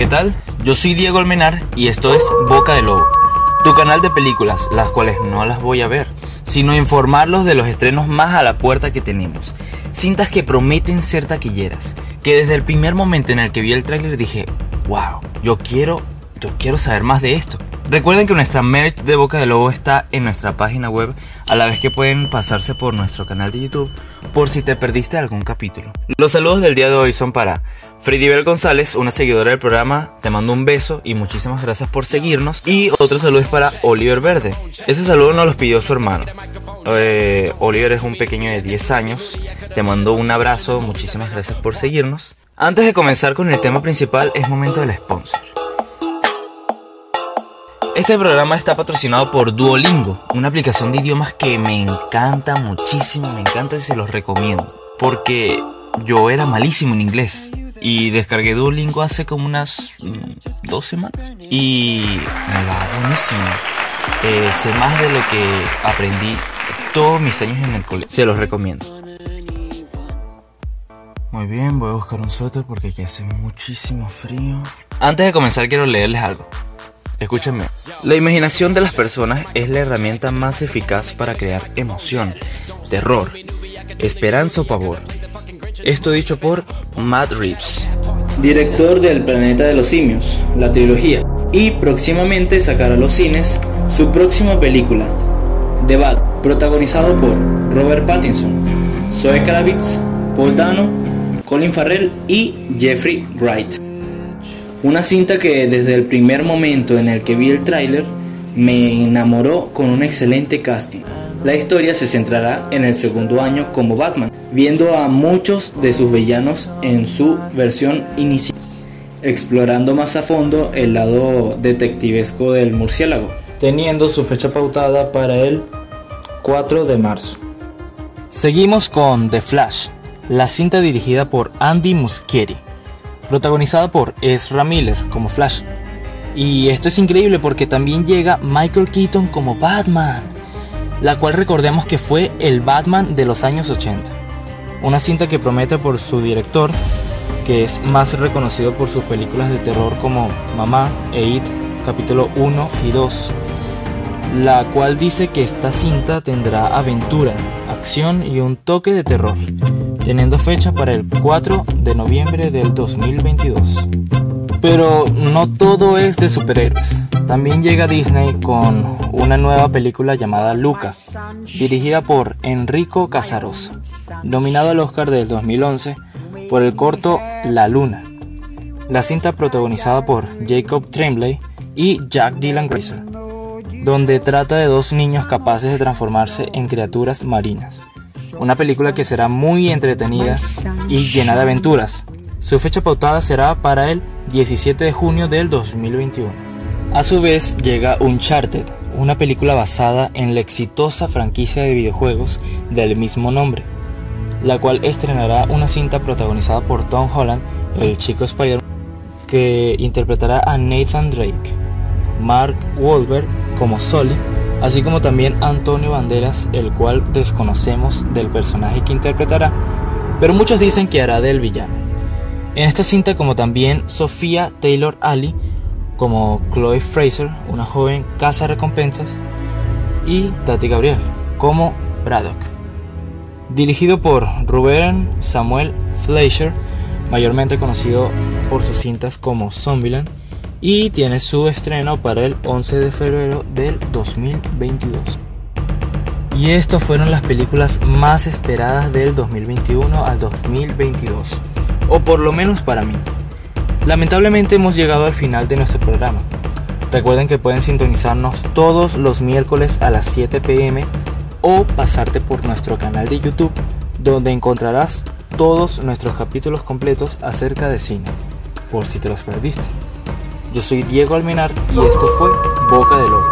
¿Qué tal? Yo soy Diego Almenar y esto es Boca de Lobo, tu canal de películas, las cuales no las voy a ver, sino informarlos de los estrenos más a la puerta que tenemos. Cintas que prometen ser taquilleras, que desde el primer momento en el que vi el tráiler dije, wow, yo quiero, yo quiero saber más de esto. Recuerden que nuestra merch de Boca de Lobo está en nuestra página web, a la vez que pueden pasarse por nuestro canal de YouTube por si te perdiste algún capítulo. Los saludos del día de hoy son para Freddy Bel González, una seguidora del programa, te mando un beso y muchísimas gracias por seguirnos. Y otro saludo es para Oliver Verde. Ese saludo nos lo pidió su hermano. Eh, Oliver es un pequeño de 10 años, te mando un abrazo, muchísimas gracias por seguirnos. Antes de comenzar con el tema principal, es momento del sponsor. Este programa está patrocinado por Duolingo, una aplicación de idiomas que me encanta muchísimo, me encanta y se los recomiendo. Porque yo era malísimo en inglés y descargué Duolingo hace como unas mm, dos semanas y me va buenísimo. Eh, sé más de lo que aprendí todos mis años en el colegio. Se los recomiendo. Muy bien, voy a buscar un suéter porque aquí hace muchísimo frío. Antes de comenzar quiero leerles algo. Escúchenme. La imaginación de las personas es la herramienta más eficaz para crear emoción, terror, esperanza o pavor. Esto dicho por Matt Reeves, director del Planeta de los Simios, la trilogía, y próximamente sacará a los cines su próxima película, The Bat, protagonizado por Robert Pattinson, Zoe Kravitz, Paul Dano, Colin Farrell y Jeffrey Wright. Una cinta que desde el primer momento en el que vi el tráiler me enamoró con un excelente casting. La historia se centrará en el segundo año como Batman, viendo a muchos de sus villanos en su versión inicial, explorando más a fondo el lado detectivesco del murciélago, teniendo su fecha pautada para el 4 de marzo. Seguimos con The Flash, la cinta dirigida por Andy Muschietti protagonizada por Ezra Miller como Flash. Y esto es increíble porque también llega Michael Keaton como Batman, la cual recordemos que fue el Batman de los años 80. Una cinta que promete por su director, que es más reconocido por sus películas de terror como Mamá e It, capítulo 1 y 2, la cual dice que esta cinta tendrá aventura, acción y un toque de terror teniendo fecha para el 4 de noviembre del 2022. Pero no todo es de superhéroes. También llega Disney con una nueva película llamada Lucas, dirigida por Enrico Casarosa, nominado al Oscar del 2011 por el corto La Luna. La cinta protagonizada por Jacob Tremblay y Jack Dylan Grazer, donde trata de dos niños capaces de transformarse en criaturas marinas una película que será muy entretenida y llena de aventuras. Su fecha pautada será para el 17 de junio del 2021. A su vez llega Uncharted, una película basada en la exitosa franquicia de videojuegos del mismo nombre, la cual estrenará una cinta protagonizada por Tom Holland, el chico Spider-Man, que interpretará a Nathan Drake, Mark Wahlberg como Sully así como también Antonio Banderas, el cual desconocemos del personaje que interpretará, pero muchos dicen que hará del villano. En esta cinta como también Sofía Taylor Ali como Chloe Fraser, una joven casa recompensas, y Tati Gabriel como Braddock. Dirigido por Ruben Samuel Fleischer, mayormente conocido por sus cintas como Zombieland, y tiene su estreno para el 11 de febrero del 2022. Y estas fueron las películas más esperadas del 2021 al 2022, o por lo menos para mí. Lamentablemente hemos llegado al final de nuestro programa. Recuerden que pueden sintonizarnos todos los miércoles a las 7 pm o pasarte por nuestro canal de YouTube donde encontrarás todos nuestros capítulos completos acerca de cine, por si te los perdiste. Yo soy Diego Almenar y esto fue Boca de Lobo,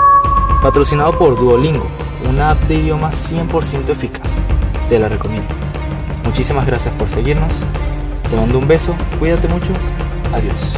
patrocinado por Duolingo, una app de idiomas 100% eficaz. Te la recomiendo. Muchísimas gracias por seguirnos. Te mando un beso, cuídate mucho. Adiós.